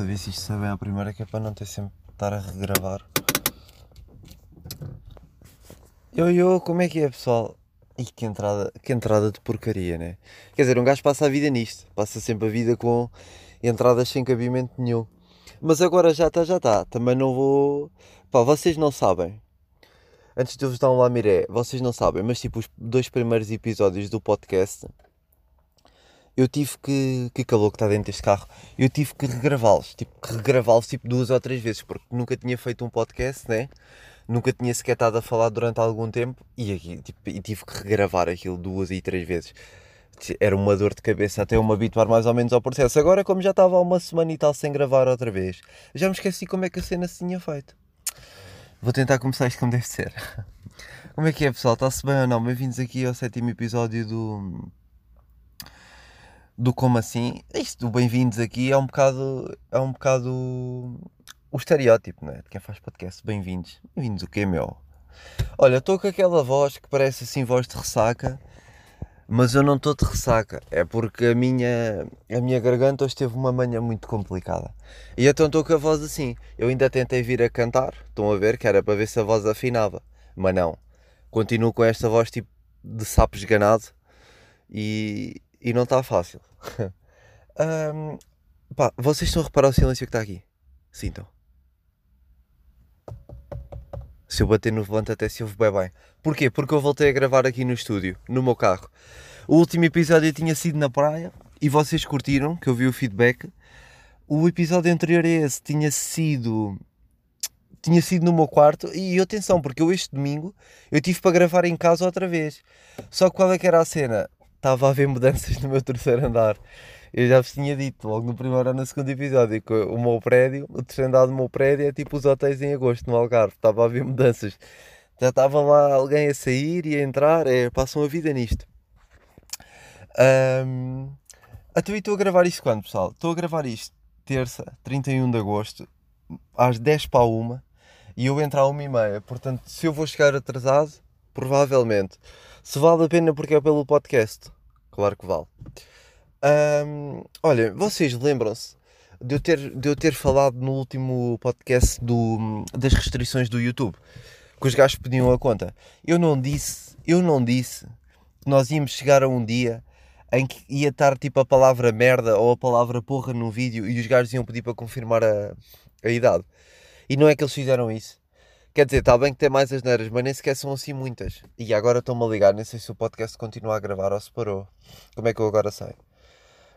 a ver se isto sai bem à primeira, que é para não ter sempre estar a regravar. Yo, yo, como é que é, pessoal? Ih, que entrada, que entrada de porcaria, né? Quer dizer, um gajo passa a vida nisto, passa sempre a vida com entradas sem cabimento nenhum. Mas agora já está, já está. Também não vou. Pá, vocês não sabem. Antes de eu vos dar um lamiré, vocês não sabem, mas tipo, os dois primeiros episódios do podcast eu tive que. Que calor que está dentro deste carro. Eu tive que regravá-los. Tipo, que regravá-los tipo duas ou três vezes, porque nunca tinha feito um podcast, né? Nunca tinha sequer estado a falar durante algum tempo e, aqui, tipo, e tive que regravar aquilo duas e três vezes. Era uma dor de cabeça até eu me habituar mais ou menos ao processo. Agora, como já estava há uma semana e tal sem gravar outra vez, já me esqueci como é que a cena se tinha feito. Vou tentar começar isto como deve ser. Como é que é, pessoal? Está-se bem ou não? Bem-vindos aqui ao sétimo episódio do do como assim, isto do bem-vindos aqui é um bocado, é um bocado o estereótipo, não é? De quem faz podcast, bem-vindos. Bem-vindos o quê, meu? Olha, estou com aquela voz que parece assim voz de ressaca, mas eu não estou de ressaca, é porque a minha, a minha garganta hoje teve uma manhã muito complicada. E então estou com a voz assim. Eu ainda tentei vir a cantar, estão a ver, que era para ver se a voz afinava, mas não. Continuo com esta voz tipo de sapo esganado e, e não está fácil. um, pá, vocês estão a reparar o silêncio que está aqui? Sintam. Se eu bater no volante até se ouve bem bem. Porquê? Porque eu voltei a gravar aqui no estúdio, no meu carro. O último episódio tinha sido na praia e vocês curtiram, que eu vi o feedback. O episódio anterior a esse tinha sido tinha sido no meu quarto e atenção, porque eu este domingo eu tive para gravar em casa outra vez. Só que qual é que era a cena? Estava a haver mudanças no meu terceiro andar. Eu já vos tinha dito logo no primeiro ou no segundo episódio que o meu prédio, o terceiro andar do meu prédio é tipo os hotéis em agosto no Algarve. Estava a haver mudanças. Já estava lá alguém a sair e a entrar. É, passam a vida nisto. Um, então, estou a gravar isto quando, pessoal? Estou a gravar isto terça, 31 de agosto, às 10 para 1 e eu entro à 1 e meia. Portanto, se eu vou chegar atrasado, provavelmente. Se vale a pena porque é pelo podcast. Claro que vale. Um, olha, vocês lembram-se de, eu ter, de eu ter falado no último podcast do, das restrições do YouTube? Que os gajos pediam a conta. Eu não disse, eu não disse que nós íamos chegar a um dia em que ia estar tipo a palavra merda ou a palavra porra no vídeo e os gajos iam pedir para confirmar a, a idade. E não é que eles fizeram isso. Quer dizer, está bem que tem mais as neiras, mas nem sequer são assim muitas. E agora estou-me a ligar, nem sei se o podcast continua a gravar ou se parou. Como é que eu agora sei?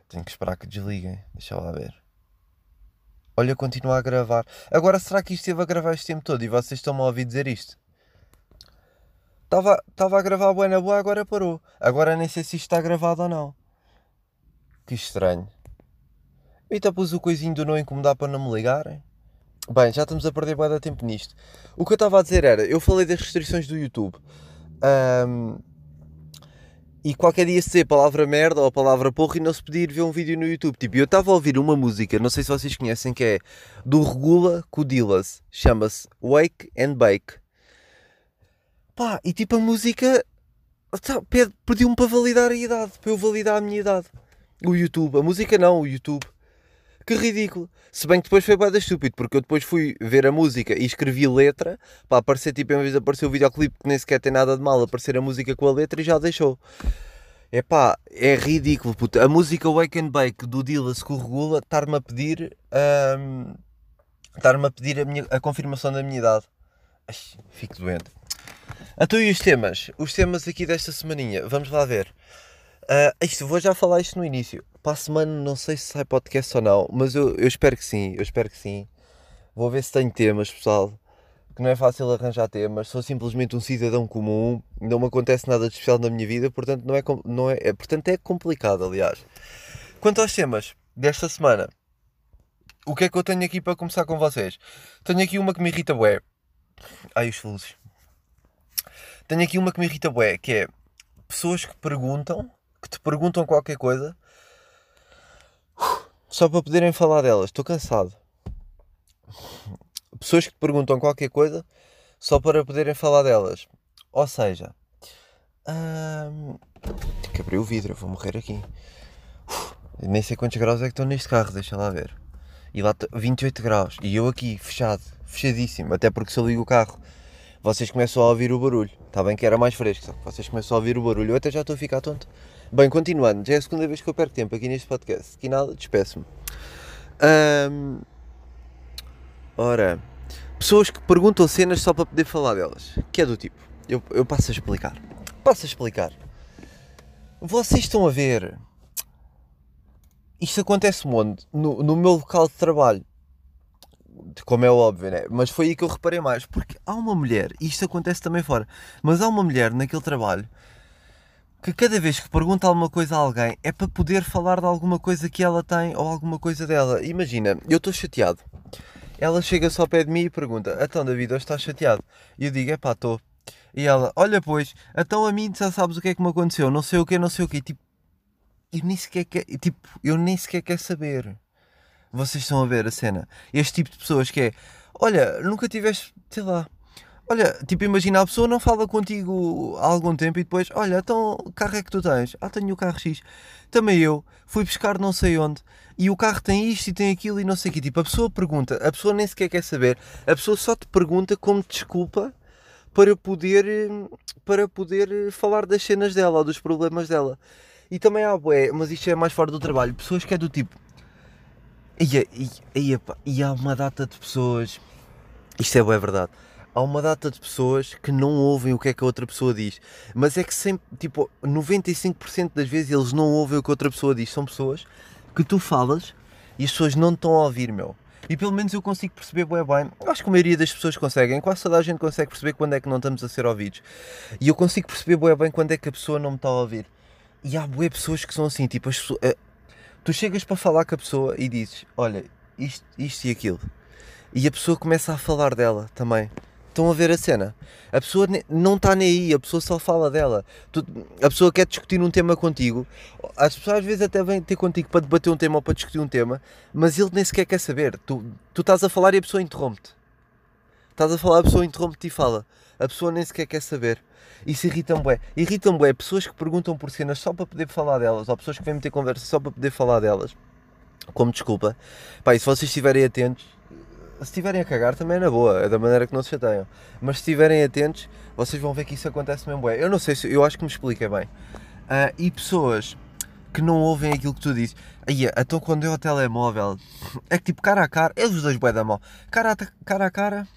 Tenho que esperar que desliguem. Deixa lá ver. Olha, continua a gravar. Agora, será que isto esteve a gravar este tempo todo e vocês estão-me a ouvir dizer isto? Estava a gravar boa na boa, agora parou. Agora nem sei se isto está gravado ou não. Que estranho. Eita, pus o coisinho do não incomodar para não me ligarem. Bem, já estamos a perder bem tempo nisto. O que eu estava a dizer era, eu falei das restrições do YouTube. Um, e qualquer dia se palavra merda ou palavra porra e não se pedir ver um vídeo no YouTube. Tipo, eu estava a ouvir uma música, não sei se vocês conhecem, que é do Regula com Chama-se Wake and Bake. Pá, e tipo a música pediu-me para validar a idade, para eu validar a minha idade. O YouTube, a música não, o YouTube. Que ridículo. Se bem que depois foi bada estúpido, porque eu depois fui ver a música e escrevi letra para aparecer, tipo, em vez de aparecer o videoclipe, que nem sequer tem nada de mal, aparecer a música com a letra e já deixou. É pá, é ridículo. A música Wake and Bake do o Regula estar-me a pedir. Estar-me a pedir a, minha, a confirmação da minha idade. Ai, fico doente. Então e os temas? Os temas aqui desta semaninha, vamos lá ver. Uh, isto, vou já falar isto no início. Para a semana não sei se sai podcast ou não, mas eu, eu espero que sim, eu espero que sim. Vou ver se tenho temas, pessoal. Que não é fácil arranjar temas, sou simplesmente um cidadão comum, não me acontece nada de especial na minha vida, portanto não é, não é, é portanto é complicado, aliás. Quanto aos temas desta semana, o que é que eu tenho aqui para começar com vocês? Tenho aqui uma que me irrita bué. Ai, os luzes. Tenho aqui uma que me irrita bué, que é pessoas que perguntam que te perguntam qualquer coisa só para poderem falar delas. Estou cansado. Pessoas que perguntam qualquer coisa só para poderem falar delas. Ou seja, hum, que abrir o vidro, vou morrer aqui. nem sei quantos graus é que estão neste carro, deixa lá ver. E lá 28 graus. E eu aqui, fechado, fechadíssimo. Até porque se eu ligo o carro, vocês começam a ouvir o barulho. Está bem que era mais fresco, só que vocês começam a ouvir o barulho. Eu até já estou a ficar tonto. Bem, continuando, já é a segunda vez que eu perco tempo aqui neste podcast. Aqui nada, despeço-me. Um, ora, pessoas que perguntam cenas só para poder falar delas. Que é do tipo, eu, eu passo a explicar. Passo a explicar. Vocês estão a ver. Isto acontece onde? No, no meu local de trabalho. Como é óbvio, né? Mas foi aí que eu reparei mais. Porque há uma mulher, e isto acontece também fora, mas há uma mulher naquele trabalho que cada vez que pergunta alguma coisa a alguém é para poder falar de alguma coisa que ela tem ou alguma coisa dela. Imagina, eu estou chateado. Ela chega só ao pé de mim e pergunta: Então, David, hoje estás chateado? E eu digo: É pá, estou. E ela: Olha, pois, então a mim já sabes o que é que me aconteceu, não sei o que, não sei o que. Tipo, eu nem sequer quero, tipo, eu nem sequer quero saber. Vocês estão a ver a cena. Este tipo de pessoas que é: Olha, nunca tiveste, sei lá, Olha, tipo, imagina, a pessoa não fala contigo há algum tempo e depois, olha, então, carro é que tu tens? Ah, tenho o carro X. Também eu, fui buscar não sei onde, e o carro tem isto e tem aquilo e não sei o quê. Tipo, a pessoa pergunta, a pessoa nem sequer quer saber, a pessoa só te pergunta como desculpa para poder, para poder falar das cenas dela ou dos problemas dela. E também há, bué, mas isto é mais fora do trabalho, pessoas que é do tipo, e, e, e, e há uma data de pessoas, isto é bué verdade, há uma data de pessoas que não ouvem o que é que a outra pessoa diz. Mas é que sempre, tipo, 95% das vezes eles não ouvem o que a outra pessoa diz. São pessoas que tu falas e as pessoas não estão a ouvir, meu. E pelo menos eu consigo perceber bem bem. Acho que a maioria das pessoas conseguem. Quase toda a gente consegue perceber quando é que não estamos a ser ouvidos. E eu consigo perceber bem bem quando é que a pessoa não me está a ouvir. E há boas pessoas que são assim, tipo, as pessoas, uh, tu chegas para falar com a pessoa e dizes, olha, isto, isto e aquilo. E a pessoa começa a falar dela também. Estão a ver a cena? A pessoa não está nem aí, a pessoa só fala dela. Tu, a pessoa quer discutir um tema contigo. As pessoas às vezes até vêm ter contigo para debater um tema ou para discutir um tema, mas ele nem sequer quer saber. Tu, tu estás a falar e a pessoa interrompe-te. Estás a falar, a pessoa interrompe-te e fala. A pessoa nem sequer quer saber. Isso irrita-me bué. Irritam-me pessoas que perguntam por cenas só para poder falar delas, ou pessoas que vêm meter conversa só para poder falar delas. Como desculpa. Pá, e se vocês estiverem atentos, se estiverem a cagar também é na boa, é da maneira que não se chateiam. Mas se estiverem atentos, vocês vão ver que isso acontece mesmo bem. Eu não sei se, eu acho que me expliquei bem. Uh, e pessoas que não ouvem aquilo que tu dizes. Aí, então quando eu ao telemóvel, é que tipo cara a cara, é os dois bué da mão. Cara a cara, a cara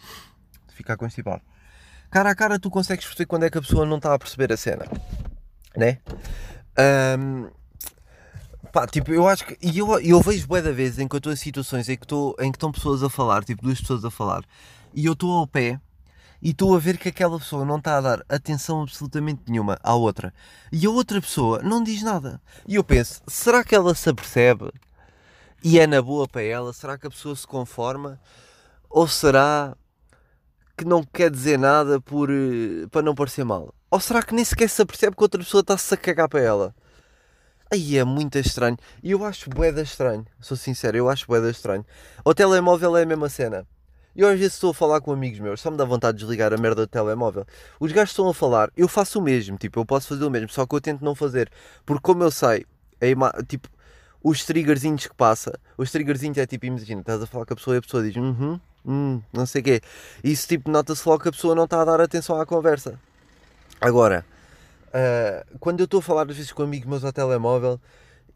ficar constipado. Cara a cara tu consegues perceber quando é que a pessoa não está a perceber a cena, né? Um, Pá, tipo, eu acho que. E eu, eu vejo bué da vez em que eu estou em situações em que, estou, em que estão pessoas a falar, tipo, duas pessoas a falar, e eu estou ao pé e estou a ver que aquela pessoa não está a dar atenção absolutamente nenhuma à outra. E a outra pessoa não diz nada. E eu penso, será que ela se apercebe? E é na boa para ela? Será que a pessoa se conforma? Ou será que não quer dizer nada por, eh, para não parecer mal? Ou será que nem sequer se apercebe que outra pessoa está-se a cagar para ela? Aí é muito estranho. E eu acho boeda estranho. Sou sincero, eu acho boeda estranho. O telemóvel é a mesma cena. Eu às vezes estou a falar com amigos meus, só me dá vontade de desligar a merda do telemóvel. Os gajos estão a falar, eu faço o mesmo, tipo, eu posso fazer o mesmo, só que eu tento não fazer. Porque como eu sei, é tipo, os triggerzinhos que passa, os triggerzinhos é tipo, imagina, estás a falar com a pessoa e a pessoa diz, uhum, hum, não sei o quê. Isso tipo, nota-se logo que a pessoa não está a dar atenção à conversa. Agora, uh, quando eu estou a falar às vezes com amigos meus ao telemóvel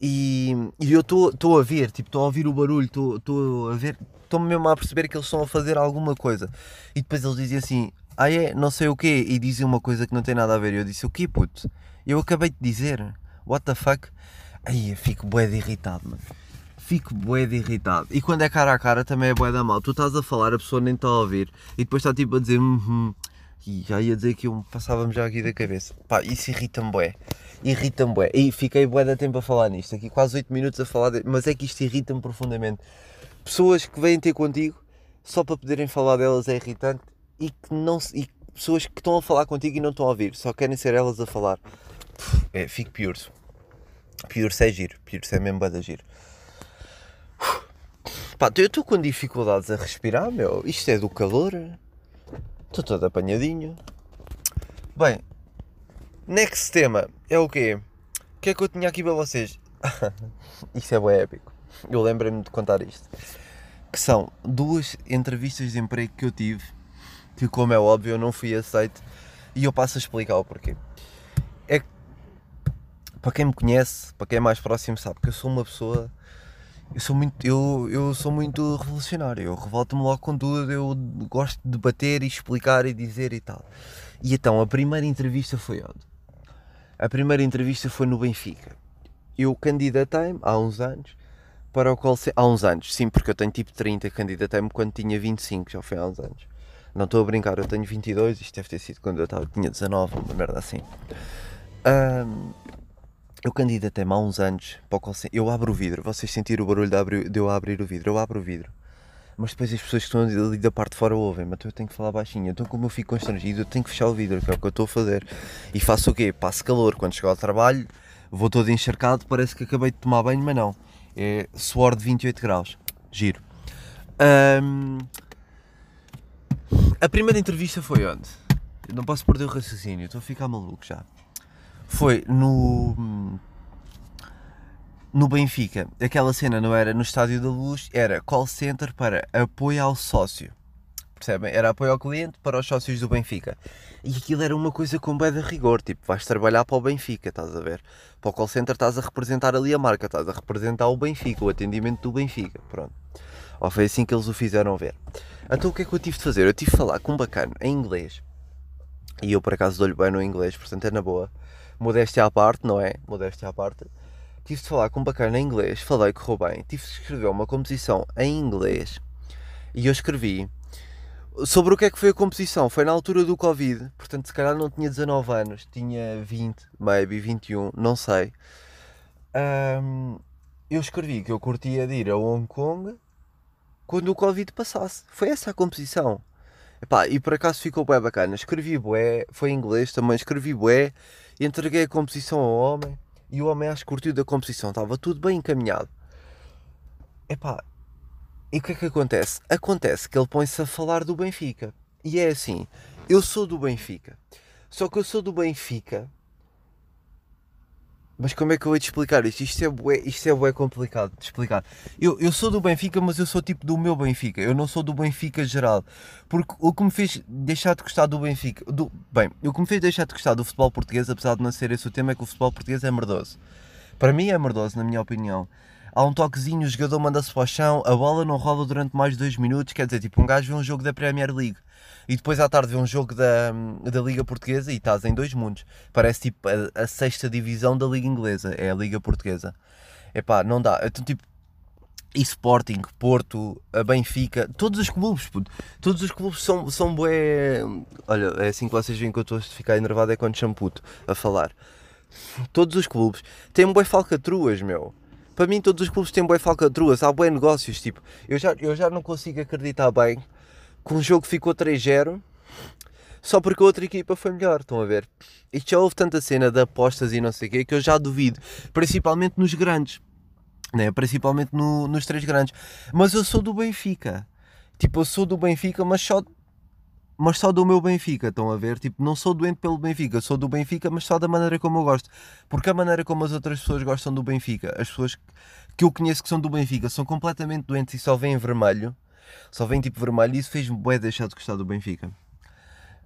e, e eu estou a ver, tipo, estou a ouvir o barulho, estou a ver, estou-me mesmo a perceber que eles estão a fazer alguma coisa. E depois eles dizem assim, ah é, não sei o quê, e dizem uma coisa que não tem nada a ver. E eu disse, o quê, puto? Eu acabei de dizer, what the fuck? Aí fico bué de irritado, mano. Fico bué de irritado. E quando é cara a cara também é bué da mal. Tu estás a falar, a pessoa nem está a ouvir. E depois está tipo a dizer, uhum. E já ia dizer que eu passava-me já aqui da cabeça. Pá, isso irrita-me bué. Irrita-me bué. E fiquei bué da tempo a falar nisto. Aqui quase 8 minutos a falar, de... mas é que isto irrita-me profundamente. Pessoas que vêm ter contigo só para poderem falar delas é irritante e que não e pessoas que estão a falar contigo e não estão a ouvir, só querem ser elas a falar. É, fico pior. Pior é giro. Pior é mesmo bué da giro. Pá, eu estou com dificuldades a respirar, meu. Isto é do calor. Estou todo apanhadinho. Bem, next tema é o quê? O que é que eu tinha aqui para vocês? isto é bem épico. Eu lembrei-me de contar isto. que são duas entrevistas de emprego que eu tive, que como é óbvio eu não fui aceito, e eu passo a explicar o porquê. É que, para quem me conhece, para quem é mais próximo sabe que eu sou uma pessoa eu sou muito eu, eu sou muito revolucionário. Eu revolto-me logo com tudo. Eu gosto de debater e explicar e dizer e tal. E então a primeira entrevista foi onde? a primeira entrevista foi no Benfica. Eu candidatei-me há uns anos para o qual há uns anos sim porque eu tenho tipo 30 candidatei-me quando tinha 25 já foi há uns anos. Não estou a brincar eu tenho 22 isto deve ter sido quando eu estava tinha 19 uma merda assim. Um, eu candidatei-me há uns anos para o Eu abro o vidro, vocês sentiram o barulho de, abrir, de eu abrir o vidro, eu abro o vidro. Mas depois as pessoas que estão ali da parte de fora ouvem, mas eu tenho que falar baixinho. Então, como eu fico constrangido, eu tenho que fechar o vidro, que é o que eu estou a fazer. E faço o quê? Passo calor. Quando chego ao trabalho, vou todo encharcado, parece que acabei de tomar banho, mas não. É suor de 28 graus. Giro. Um... A primeira entrevista foi onde? Eu não posso perder o raciocínio, estou a ficar maluco já foi no no Benfica. Aquela cena não era no Estádio da Luz, era call center para apoio ao sócio. Percebem? Era apoio ao cliente para os sócios do Benfica. E aquilo era uma coisa com bem de rigor. Tipo, vais trabalhar para o Benfica, estás a ver? Para o call center estás a representar ali a marca, estás a representar o Benfica, o atendimento do Benfica. Pronto. Ou foi assim que eles o fizeram ver. Então o que é que eu tive de fazer? Eu tive de falar com um bacana em inglês. E eu por acaso dou-lhe bem no inglês, portanto é na boa modéstia à parte, não é? Modéstia à parte. Tive de falar com um bacana em inglês, falei que bem, tive de escrever uma composição em inglês e eu escrevi sobre o que é que foi a composição. Foi na altura do Covid, portanto, se calhar não tinha 19 anos, tinha 20, maybe 21, não sei. Um, eu escrevi que eu curtia de ir a Hong Kong quando o Covid passasse. Foi essa a composição. Epá, e por acaso ficou bem bacana. Escrevi bué, foi em inglês também, escrevi bué entreguei a composição ao homem e o homem acho que curtiu da composição, estava tudo bem encaminhado. Epá, e o que é que acontece? Acontece que ele põe-se a falar do Benfica. E é assim, eu sou do Benfica. Só que eu sou do Benfica mas como é que eu vou te explicar isto? Isto é bué, isto é bué complicado de explicar. Eu, eu sou do Benfica, mas eu sou tipo do meu Benfica. Eu não sou do Benfica geral. Porque o que me fez deixar de gostar do Benfica... Do, bem, o que me fez deixar de gostar do futebol português, apesar de não ser esse o tema, é que o futebol português é merdoso. Para mim é merdoso, na minha opinião. Há um toquezinho, o jogador manda-se para o chão, a bola não rola durante mais de dois minutos. Quer dizer, tipo, um gajo vê um jogo da Premier League e depois à tarde vê um jogo da, da Liga Portuguesa e estás em dois mundos. Parece tipo a, a sexta divisão da Liga Inglesa, é a Liga Portuguesa. Epá, não dá. Então, tipo, e Sporting, Porto, a Benfica, todos os clubes, puto, todos os clubes são, são bué. Olha, é assim que vocês veem que eu estou a ficar enervado é quando chamo puto a falar. Todos os clubes têm bué falcatruas, meu. Para mim, todos os clubes têm bué falcatruas, há bué negócios. Tipo, eu já, eu já não consigo acreditar bem que um jogo ficou 3-0 só porque a outra equipa foi melhor, estão a ver? E já houve tanta cena de apostas e não sei o quê que eu já duvido, principalmente nos grandes, né? principalmente no, nos três grandes. Mas eu sou do Benfica, tipo, eu sou do Benfica, mas só, mas só do meu Benfica, estão a ver? Tipo, não sou doente pelo Benfica, sou do Benfica, mas só da maneira como eu gosto, porque a maneira como as outras pessoas gostam do Benfica, as pessoas que eu conheço que são do Benfica são completamente doentes e só veem vermelho só vem tipo vermelho e isso fez-me bué deixar de gostar do Benfica.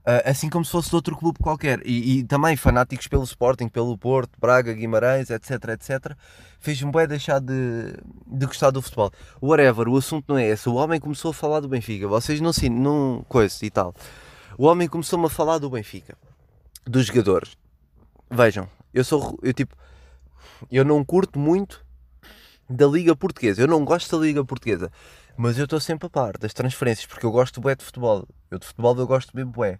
Uh, assim como se fosse de outro clube qualquer. E, e, também fanáticos pelo Sporting, pelo Porto, Braga, Guimarães, etc, etc. Fez-me bué deixar de, de gostar do futebol. Whatever, o assunto não é esse. O homem começou a falar do Benfica. Vocês não sim, não coisa e tal. O homem começou-me a falar do Benfica. Dos jogadores. Vejam, eu sou, eu tipo, eu não curto muito da Liga Portuguesa. Eu não gosto da Liga Portuguesa. Mas eu estou sempre a par das transferências, porque eu gosto bué de futebol. Eu de futebol eu gosto mesmo bué.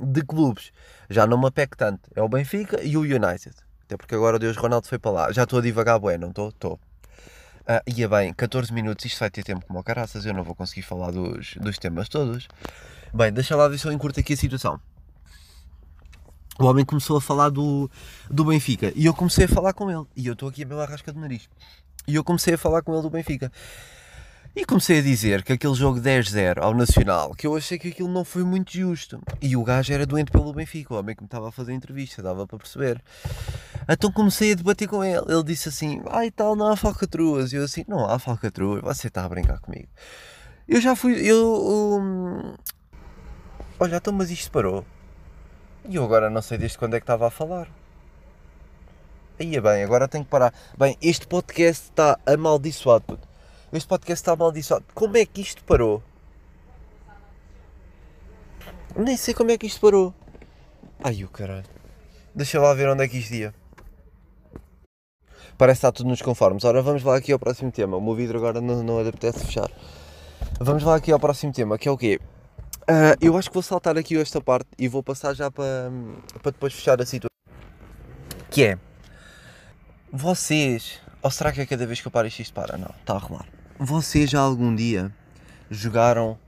De clubes, já não me apego tanto. É o Benfica e o United. Até porque agora o Deus Ronaldo foi para lá. Já estou a divagar bué, não estou? Estou. Ah, ia bem, 14 minutos, isto vai ter tempo como caraças, eu não vou conseguir falar dos, dos temas todos. Bem, deixa lá ver se eu encurto aqui a situação. O homem começou a falar do, do Benfica e eu comecei a falar com ele. E eu estou aqui a bela rasca do nariz. E eu comecei a falar com ele do Benfica. E comecei a dizer que aquele jogo 10-0 ao Nacional, que eu achei que aquilo não foi muito justo. E o gajo era doente pelo Benfica, o homem que me estava a fazer a entrevista, dava para perceber. Então comecei a debater com ele. Ele disse assim: Ai tal, não há falcatruas. E eu assim: Não há falcatruas, você está a brincar comigo. Eu já fui. Eu. Um... Olha, então, mas isto parou. E eu agora não sei desde quando é que estava a falar. Aí é bem, agora tenho que parar. Bem, este podcast está amaldiçoado. Este podcast está amaldiçoado. Como é que isto parou? Nem sei como é que isto parou. Ai o caralho. Deixa lá ver onde é que isto ia. Parece está tudo nos conformes. Ora, vamos lá aqui ao próximo tema. O meu vidro agora não, não apetece fechar. Vamos lá aqui ao próximo tema, que é o quê? Uh, eu acho que vou saltar aqui esta parte e vou passar já para, para depois fechar a situação. Que é, vocês, ou será que é cada vez que eu paro isto, isto para? Não, está a rolar. Vocês já algum dia jogaram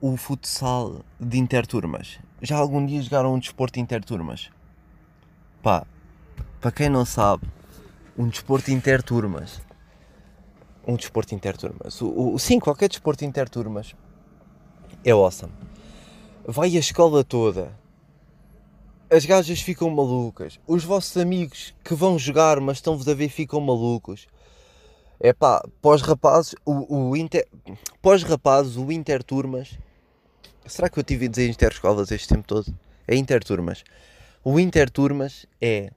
o futsal de interturmas? Já algum dia jogaram um desporto de interturmas? Pá, para quem não sabe, um desporto interturmas. Um desporto interturmas. O, o, sim, qualquer desporto interturmas é awesome. Vai a escola toda. As gajas ficam malucas. Os vossos amigos que vão jogar, mas estão-vos a ver, ficam malucos. É pá, pós-rapazes, o, o inter. Pós-rapazes, o interturmas. Será que eu tive a dizer interescolas este tempo todo? É interturmas. O interturmas é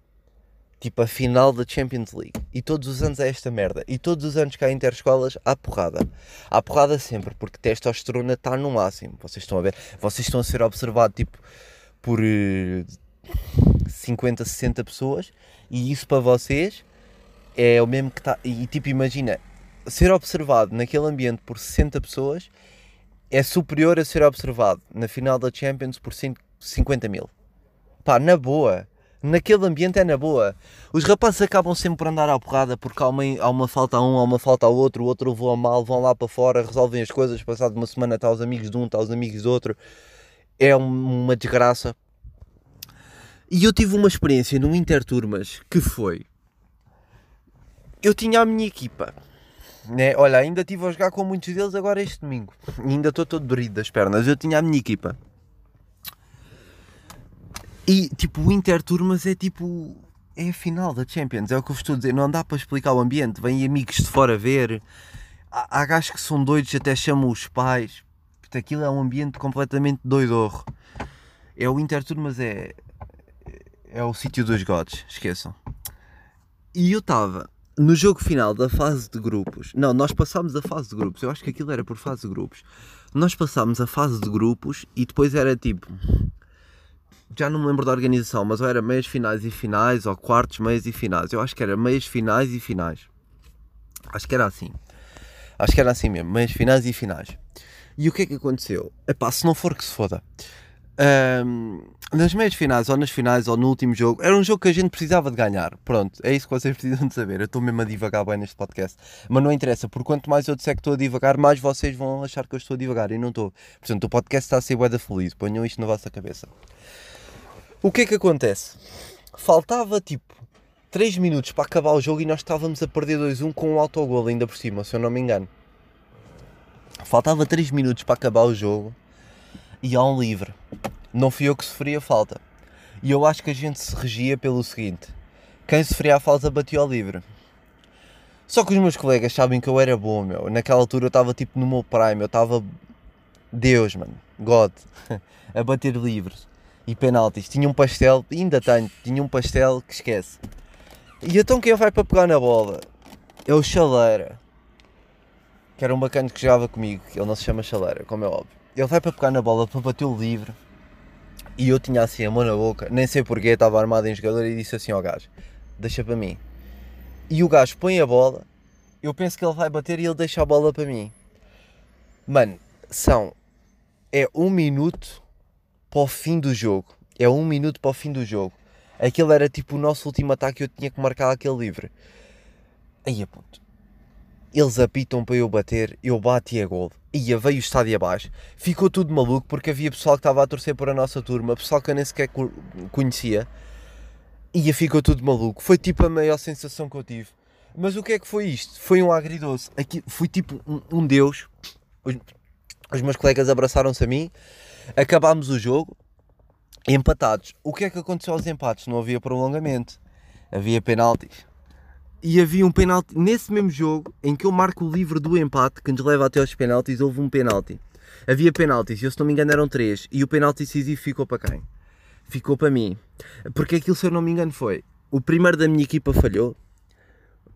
tipo a final da Champions League. E todos os anos é esta merda. E todos os anos que há interescolas há porrada. Há porrada sempre, porque testosterona está no máximo. Vocês estão a ver? Vocês estão a ser observados tipo por uh, 50, 60 pessoas. E isso para vocês é o mesmo que está. E tipo, imagina, ser observado naquele ambiente por 60 pessoas é superior a ser observado na final da Champions por 50 mil. Pá, na boa naquele ambiente é na boa. Os rapazes acabam sempre por andar à porrada porque há uma, há uma falta a um, há uma falta ao outro, o outro levou a mal, vão lá para fora, resolvem as coisas, passado uma semana está os amigos de um, está os amigos do outro. É uma desgraça. E eu tive uma experiência no Interturmas que foi. Eu tinha a minha equipa. Né? Olha, ainda estive a jogar com muitos deles agora este domingo. E ainda estou todo dorido das pernas. Eu tinha a minha equipa. E tipo, o Interturmas é tipo. É a final da Champions, é o que eu vos estou a dizer. Não dá para explicar o ambiente. Vêm amigos de fora ver. Há, há gajos que são doidos, até chamam os pais. Aquilo é um ambiente completamente doidorro. É o Interturmas, é. É o sítio dos gods, esqueçam. E eu estava no jogo final da fase de grupos. Não, nós passámos a fase de grupos. Eu acho que aquilo era por fase de grupos. Nós passámos a fase de grupos e depois era tipo já não me lembro da organização, mas ou era meias finais e finais, ou quartos, meias e finais. Eu acho que era meias finais e finais. Acho que era assim. Acho que era assim mesmo, meias finais e finais. E o que é que aconteceu? Epá, se não for que se foda. Um, nas meias finais, ou nas finais, ou no último jogo, era um jogo que a gente precisava de ganhar. Pronto, é isso que vocês precisam de saber. Eu estou mesmo a divagar bem neste podcast. Mas não interessa, porque quanto mais eu disser que estou a divagar, mais vocês vão achar que eu estou a divagar. E não estou. Portanto, o podcast está a ser bué da feliz. Ponham isto na vossa cabeça. O que é que acontece? Faltava tipo 3 minutos para acabar o jogo e nós estávamos a perder 2-1 com um autogol ainda por cima, se eu não me engano. Faltava 3 minutos para acabar o jogo e há um livre. Não fui eu que sofria falta. E eu acho que a gente se regia pelo seguinte: quem sofria a falta batia ao livre. Só que os meus colegas sabem que eu era bom, meu. Naquela altura eu estava tipo no meu prime, eu estava Deus, mano, God, a bater livres e penaltis. Tinha um pastel, ainda tenho, tinha um pastel que esquece. E então quem vai para pegar na bola? É o Chaleira. Que era um bacana que jogava comigo, ele não se chama Chaleira, como é óbvio. Ele vai para pegar na bola para bater o livre. E eu tinha assim a mão na boca, nem sei porquê, estava armado em jogador e disse assim ao gajo: Deixa para mim. E o gajo põe a bola, eu penso que ele vai bater e ele deixa a bola para mim. Mano, são. É um minuto para o fim do jogo. É um minuto para o fim do jogo. Aquele era tipo o nosso último ataque eu tinha que marcar aquele livre. Aí a ponto. Eles apitam para eu bater, eu bati a gol. Ia, veio o estádio abaixo. Ficou tudo maluco porque havia pessoal que estava a torcer por a nossa turma, pessoal que eu nem sequer conhecia. Ia, ficou tudo maluco. Foi tipo a maior sensação que eu tive. Mas o que é que foi isto? Foi um agridoce. Aqui, fui tipo um, um deus. Os, os meus colegas abraçaram-se a mim Acabámos o jogo empatados. O que é que aconteceu aos empates? Não havia prolongamento. havia penaltis. E havia um penalti nesse mesmo jogo em que eu marco o livro do empate que nos leva até aos penaltis. Houve um penalti. Havia penaltis, eu se não me engano eram três. E o penalti decisivo ficou para quem? Ficou para mim. Porque aquilo, se eu não me engano, foi o primeiro da minha equipa falhou,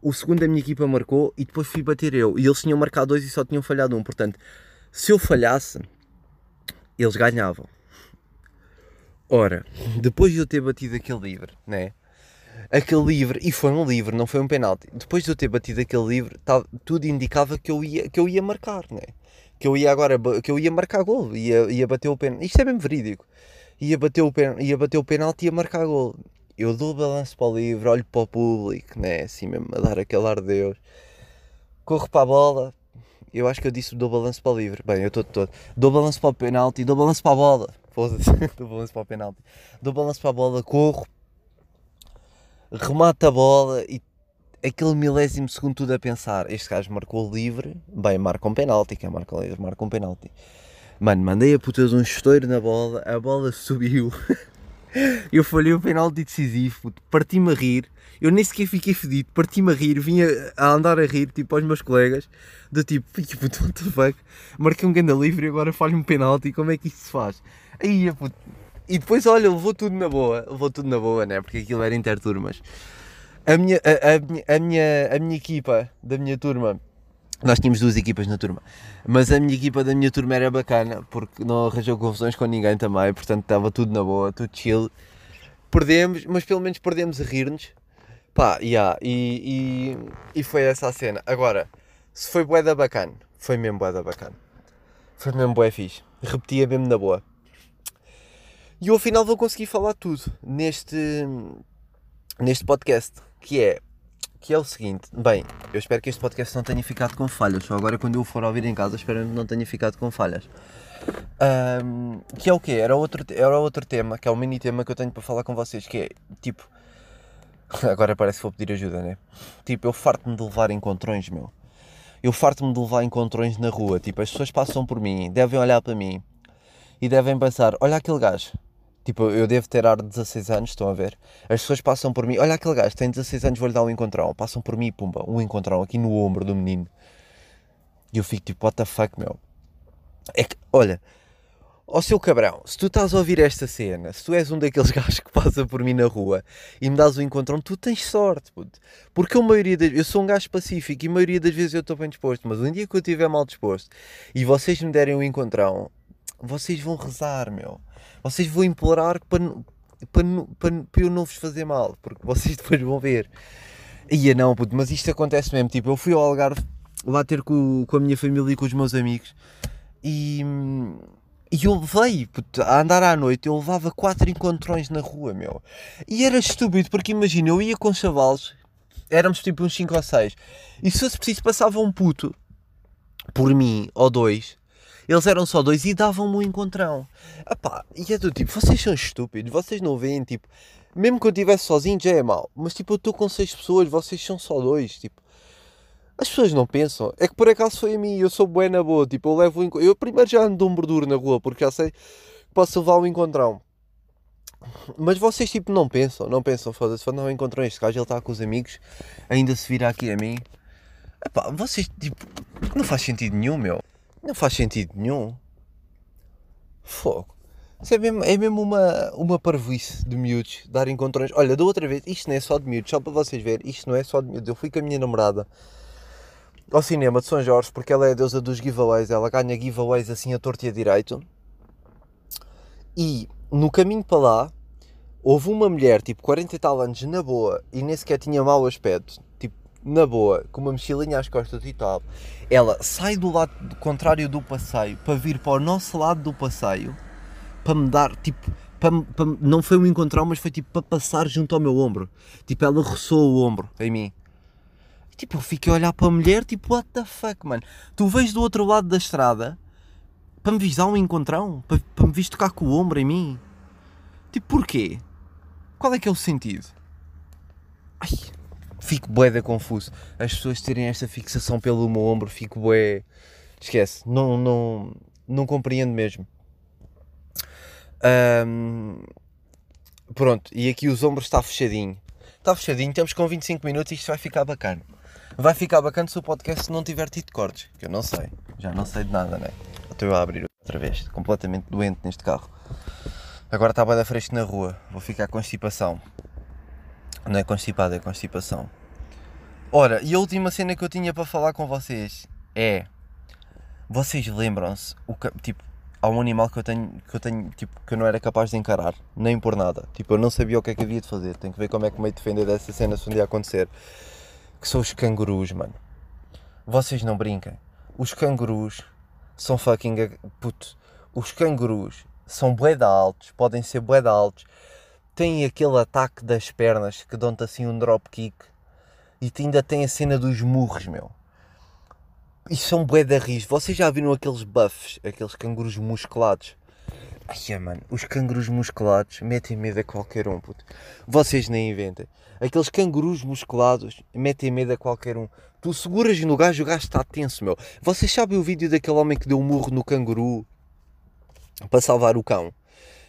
o segundo da minha equipa marcou e depois fui bater eu. E eles tinham marcado dois e só tinham falhado um. Portanto, se eu falhasse, eles ganhavam. Ora, depois de eu ter batido aquele livre, né? Aquele livre, e foi um livre, não foi um penalti. Depois de eu ter batido aquele livre, tá, tudo indicava que eu ia, que eu ia marcar, né? Que eu ia agora, que eu ia marcar gol, ia, ia bater o penalti. Isto é mesmo verídico. Ia bater o, pen, ia bater o penalti e ia marcar gol. Eu dou o balanço para o livre, olho para o público, né? Assim mesmo, a dar aquele ar de Deus. Corro para a bola, eu acho que eu disse dou balanço para o livre. Bem, eu estou todo. Dou balanço para o penalti, dou balanço para a bola. Foda-se, dou balanço para o penalti. Dou balanço para a bola, corro, remata a bola e aquele milésimo segundo tudo a pensar. Este gajo marcou livre, bem, marca um penalti. Quem marca livre, marca um penalti. Mano, mandei a puta de um estouro na bola, a bola subiu. eu falhei o penalti decisivo, parti-me a rir. Eu nem sequer fiquei fedido, parti-me a rir, vinha a andar a rir, tipo, aos meus colegas, do tipo, puto, what the fuck, marquei um ganda livre e agora falho um penalti, como é que isto se faz? Aí, puto. E depois, olha, levou tudo na boa, levou tudo na boa, né? Porque aquilo era interturmas. A minha, a, a, a, minha, a minha equipa da minha turma, nós tínhamos duas equipas na turma, mas a minha equipa da minha turma era bacana porque não arranjou confusões com ninguém também, portanto estava tudo na boa, tudo chill. Perdemos, mas pelo menos perdemos a rir-nos. Pá, yeah, e, e, e foi essa a cena. Agora, se foi bué da bacana, foi mesmo bué da bacana. Foi mesmo bué fixe. Repetia mesmo na boa. E eu afinal vou conseguir falar tudo neste, neste podcast, que é que é o seguinte, bem, eu espero que este podcast não tenha ficado com falhas, só agora quando eu for ouvir em casa espero que não tenha ficado com falhas. Um, que é o quê? Era outro, era outro tema, que é o mini tema que eu tenho para falar com vocês, que é, tipo, agora parece que vou pedir ajuda, né? Tipo, eu farto-me de levar encontrões, meu. Eu farto-me de levar encontrões na rua, tipo, as pessoas passam por mim, devem olhar para mim e devem pensar, olha aquele gajo, Tipo, eu devo ter ar de 16 anos, estão a ver? As pessoas passam por mim, olha aquele gajo, tem 16 anos, vou-lhe dar um encontrão. Passam por mim, pumba, um encontrão aqui no ombro do menino. E eu fico tipo, what the fuck, meu? É que, olha, ó seu cabrão, se tu estás a ouvir esta cena, se tu és um daqueles gajos que passa por mim na rua e me dás um encontrão, tu tens sorte, puto. Porque a maioria das eu sou um gajo pacífico e a maioria das vezes eu estou bem disposto, mas um dia que eu estiver mal disposto e vocês me derem um encontrão, vocês vão rezar, meu vocês vão implorar para, para, para, eu não vos fazer mal, porque vocês depois vão ver. Ia não, puto, mas isto acontece mesmo. Tipo, eu fui ao Algarve lá ter com, com a minha família e com os meus amigos e, e eu levei puto, a andar à noite. Eu levava quatro encontrões na rua, meu. E era estúpido, porque imagina, eu ia com chavalos, éramos tipo uns 5 ou 6, e se fosse preciso, passava um puto por mim ou dois eles eram só dois e davam-me um encontrão. Epá, e é do tipo, vocês são estúpidos, vocês não veem, tipo, mesmo que eu estivesse sozinho já é mau, mas tipo, eu estou com seis pessoas, vocês são só dois, tipo. As pessoas não pensam. É que por acaso foi a mim, eu sou bué na boa, tipo, eu levo um, Eu primeiro já ando de ombro duro na rua, porque já sei que posso levar um encontrão. Mas vocês, tipo, não pensam, não pensam, foda-se, quando não encontram este gajo, ele está com os amigos, ainda se vira aqui a mim. Epá, vocês, tipo, não faz sentido nenhum, meu. Não faz sentido nenhum. Fogo. Isso é mesmo, é mesmo uma, uma parvoíce de miúdos, dar encontrões. Olha, da outra vez, isto não é só de miúdos, só para vocês verem, isto não é só de miúdos. Eu fui com a minha namorada ao cinema de São Jorge, porque ela é a deusa dos giveaways, ela ganha giveaways assim a torto e a direito. E no caminho para lá, houve uma mulher, tipo 40 e tal anos, na boa, e nem sequer tinha mau aspecto, na boa, com uma mochilinha às costas e tal, ela sai do lado contrário do passeio para vir para o nosso lado do passeio para me dar, tipo, para, para, não foi um encontrão, mas foi tipo para passar junto ao meu ombro. Tipo, ela roçou o ombro em mim. Tipo, eu fiquei a olhar para a mulher, tipo, what the fuck, mano? Tu vês do outro lado da estrada para me visar um encontrão? Para, para me vis tocar com o ombro em mim? Tipo, porquê? Qual é que é o sentido? Ai fico bué da confuso. As pessoas terem esta fixação pelo meu ombro, fico bué. Esquece, não, não, não compreendo mesmo. Um, pronto, e aqui os ombros está fechadinho. Está fechadinho, estamos com 25 minutos e isto vai ficar bacana. Vai ficar bacana se o podcast não tiver tido cortes, que eu não sei. Já não sei de nada, né? Estou a abrir outra vez, completamente doente neste carro. Agora está bem fresco na rua, vou ficar com constipação. Não é constipado, é constipação. Ora, e a última cena que eu tinha para falar com vocês é. Vocês lembram-se, tipo, há um animal que eu tenho, que eu tenho, tipo, que eu não era capaz de encarar, nem por nada. Tipo, eu não sabia o que é que havia de fazer. Tenho que ver como é que me defender dessa cena se um dia acontecer. Que são os cangurus, mano. Vocês não brinquem. Os cangurus são fucking. Puto. Os cangurus são bué altos, podem ser bué altos. Têm aquele ataque das pernas que dão-te assim um dropkick. E ainda tem a cena dos murros, meu. E são bué da rios. Vocês já viram aqueles buffs, aqueles cangurus musculados? Ai, mano, os cangurus musculados metem medo a qualquer um, puto. Vocês nem inventem. Aqueles cangurus musculados metem medo a qualquer um. Tu seguras no gajo, o gajo está tenso, meu. Vocês sabem o vídeo daquele homem que deu um murro no canguru para salvar o cão?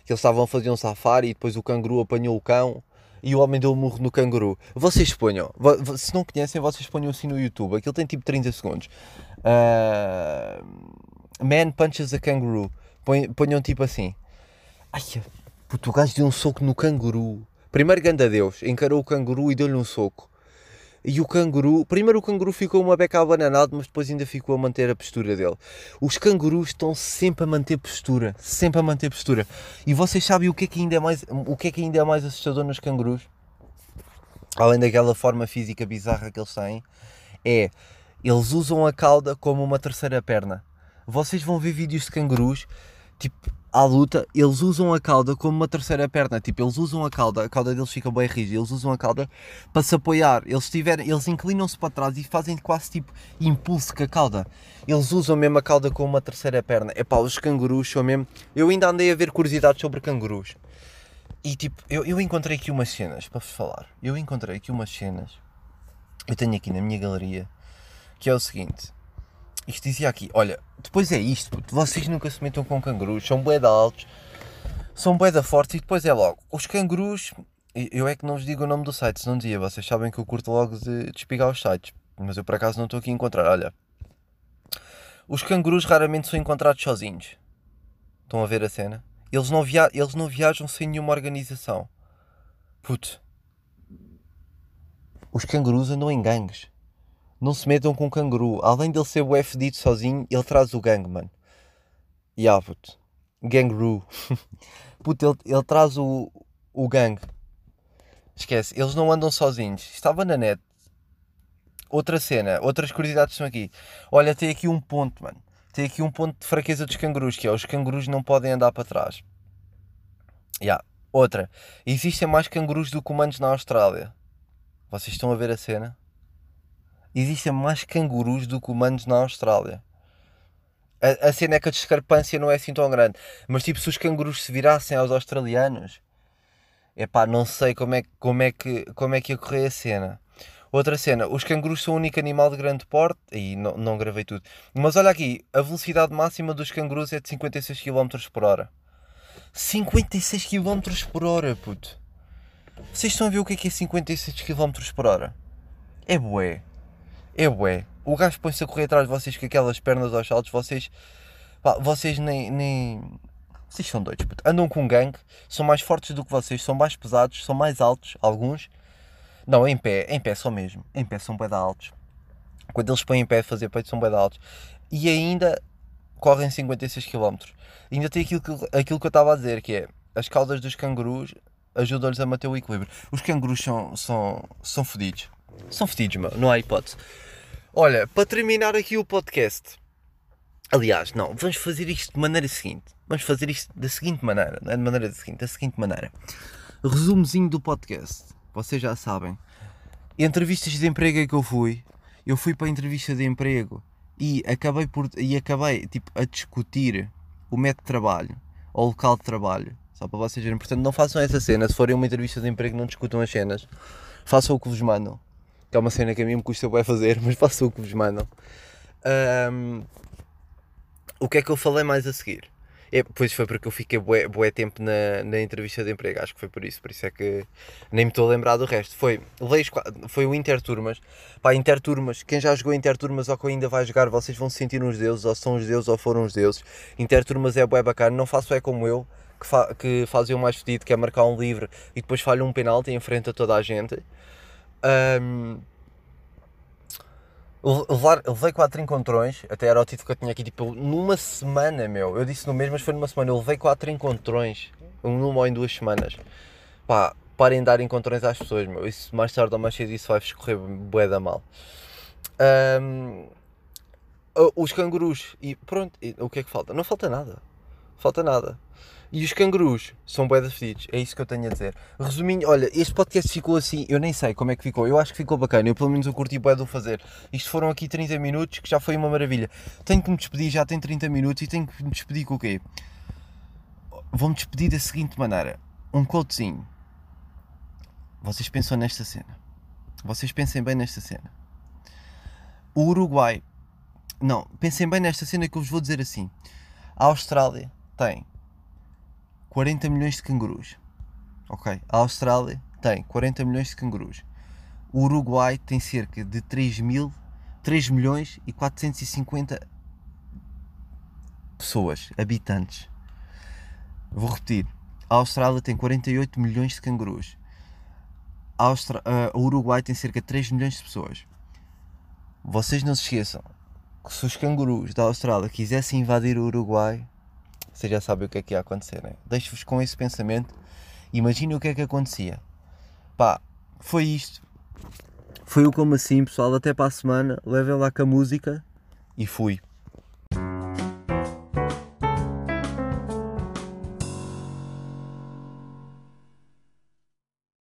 Que eles estavam a fazer um safari e depois o canguru apanhou o cão e o homem deu um murro no canguru. Vocês ponham, se não conhecem, vocês ponham assim no YouTube. Aquilo tem tipo 30 segundos. Uh, man punches a kangaroo. Ponham tipo assim. Ai, puto, o gajo deu um soco no canguru. Primeiro ganda Deus, encarou o canguru e deu-lhe um soco. E o canguru, primeiro o canguru ficou uma beca abananado, mas depois ainda ficou a manter a postura dele. Os cangurus estão sempre a manter postura, sempre a manter postura. E vocês sabem o que é que ainda é mais, o que é que ainda é mais assustador nos cangurus? Além daquela forma física bizarra que eles têm, é eles usam a cauda como uma terceira perna. Vocês vão ver vídeos de cangurus, tipo, à luta, eles usam a cauda como uma terceira perna. Tipo, eles usam a cauda, a cauda deles fica bem rígida, eles usam a cauda para se apoiar. Eles, tiverem, eles inclinam-se para trás e fazem quase tipo impulso com a cauda. Eles usam mesmo a cauda como uma terceira perna. É pá, os cangurus são mesmo. Eu ainda andei a ver curiosidades sobre cangurus. E tipo, eu, eu encontrei aqui umas cenas para vos falar. Eu encontrei aqui umas cenas. Eu tenho aqui na minha galeria. Que é o seguinte isto dizia aqui, olha, depois é isto, puto, vocês nunca se metam com cangurus, são bué altos, são bué fortes e depois é logo, os cangurus, eu é que não vos digo o nome do site, se não dizia, vocês sabem que eu curto logo de, de espigar os sites, mas eu por acaso não estou aqui a encontrar, olha. Os cangurus raramente são encontrados sozinhos. Estão a ver a cena? Eles não, via eles não viajam sem nenhuma organização. Puto. Os cangurus andam em gangues. Não se metam com o canguru. Além dele ser o fedido sozinho, ele traz o gang, mano. E yeah, puto. Gangru. puto, ele, ele traz o, o gang. Esquece, eles não andam sozinhos. Estava na net. Outra cena, outras curiosidades estão aqui. Olha, tem aqui um ponto, mano. Tem aqui um ponto de fraqueza dos cangurus, que é os cangurus não podem andar para trás. Yeah. Outra, existem mais cangurus do que humanos na Austrália. Vocês estão a ver a cena? Existem mais cangurus do que humanos na Austrália. A, a cena é que a discrepância não é assim tão grande. Mas tipo, se os cangurus se virassem aos australianos, é pá, não sei como é, como, é que, como é que ia correr a cena. Outra cena, os cangurus são o único animal de grande porte, e não, não gravei tudo. Mas olha aqui, a velocidade máxima dos cangurus é de 56 km por hora. 56 km por hora, puto. Vocês estão a ver o que é que é 56 km por hora? É bué é bué. O gajo põe-se a correr atrás de vocês com aquelas pernas aos saltos, vocês. Pá, vocês nem, nem. Vocês são doidos, puto. Andam com um gangue, são mais fortes do que vocês, são mais pesados, são mais altos, alguns. Não, em pé, em pé são mesmo. Em pé são bem altos. Quando eles põem em pé a fazer peito são bem altos. E ainda correm 56 km. ainda tem aquilo que, aquilo que eu estava a dizer, que é as caudas dos cangurus ajudam-lhes a manter o equilíbrio. Os cangurus são, são, são fodidos. São fedidos, meu. Não há hipótese. Olha, para terminar aqui o podcast. Aliás, não, vamos fazer isto de maneira seguinte. Vamos fazer isto da seguinte maneira. Não é de maneira seguinte, da seguinte maneira. Resumozinho do podcast. Vocês já sabem. Entrevistas de emprego é que eu fui. Eu fui para a entrevista de emprego e acabei por e acabei tipo a discutir o método de trabalho ou o local de trabalho. Só para vocês verem. Portanto, não façam essa cena. Se forem uma entrevista de emprego, não discutam as cenas. Façam o que vos mandam que é uma cena que a mim me custa bem fazer, mas faço o que vos mandam. Um, o que é que eu falei mais a seguir? É, pois foi porque eu fiquei bué, bué tempo na, na entrevista de emprego, acho que foi por isso, por isso é que nem me estou a lembrar do resto. Foi, levei, foi o Interturmas, pá, Interturmas, quem já jogou Interturmas ou que ainda vai jogar, vocês vão se sentir uns deuses, ou são os deuses ou foram os deuses. Interturmas é bué bacana, não faço é como eu, que, fa que o mais fedido, que é marcar um livre e depois falha um penalti em frente a toda a gente. Um, Levar, levei quatro encontrões, até era o título que eu tinha aqui, tipo, numa semana, meu. Eu disse no mês, mas foi numa semana. Eu levei quatro encontrões, numa ou em duas semanas. Pá, parem de dar encontrões às pessoas, meu. Isso mais tarde ou mais cedo isso vai escorrer bué da mal. Um, os cangurus, e pronto, e, o que é que falta? Não falta nada. Falta nada. E os cangurus são bué fedidos, é isso que eu tenho a dizer. Resumindo, olha, este podcast ficou assim, eu nem sei como é que ficou, eu acho que ficou bacana, eu pelo menos eu curti bué do fazer. Isto foram aqui 30 minutos, que já foi uma maravilha. Tenho que me despedir, já tem 30 minutos, e tenho que me despedir com o quê? Vou-me despedir da seguinte maneira, um quotezinho. Vocês pensam nesta cena. Vocês pensem bem nesta cena. O Uruguai, não, pensem bem nesta cena que eu vos vou dizer assim. A Austrália tem 40 milhões de cangurus. Ok? A Austrália tem 40 milhões de cangurus. O Uruguai tem cerca de 3 mil, 3 milhões e 450 pessoas, habitantes. Vou repetir. A Austrália tem 48 milhões de cangurus. A Austra... Uh, o Uruguai tem cerca de 3 milhões de pessoas. Vocês não se esqueçam que se os cangurus da Austrália quisessem invadir o Uruguai, vocês já sabem o que é que ia acontecer, né? Deixo-vos com esse pensamento. Imaginem o que é que acontecia. Pá, foi isto. Foi o como assim, pessoal. Até para a semana. Levem lá com a música e fui.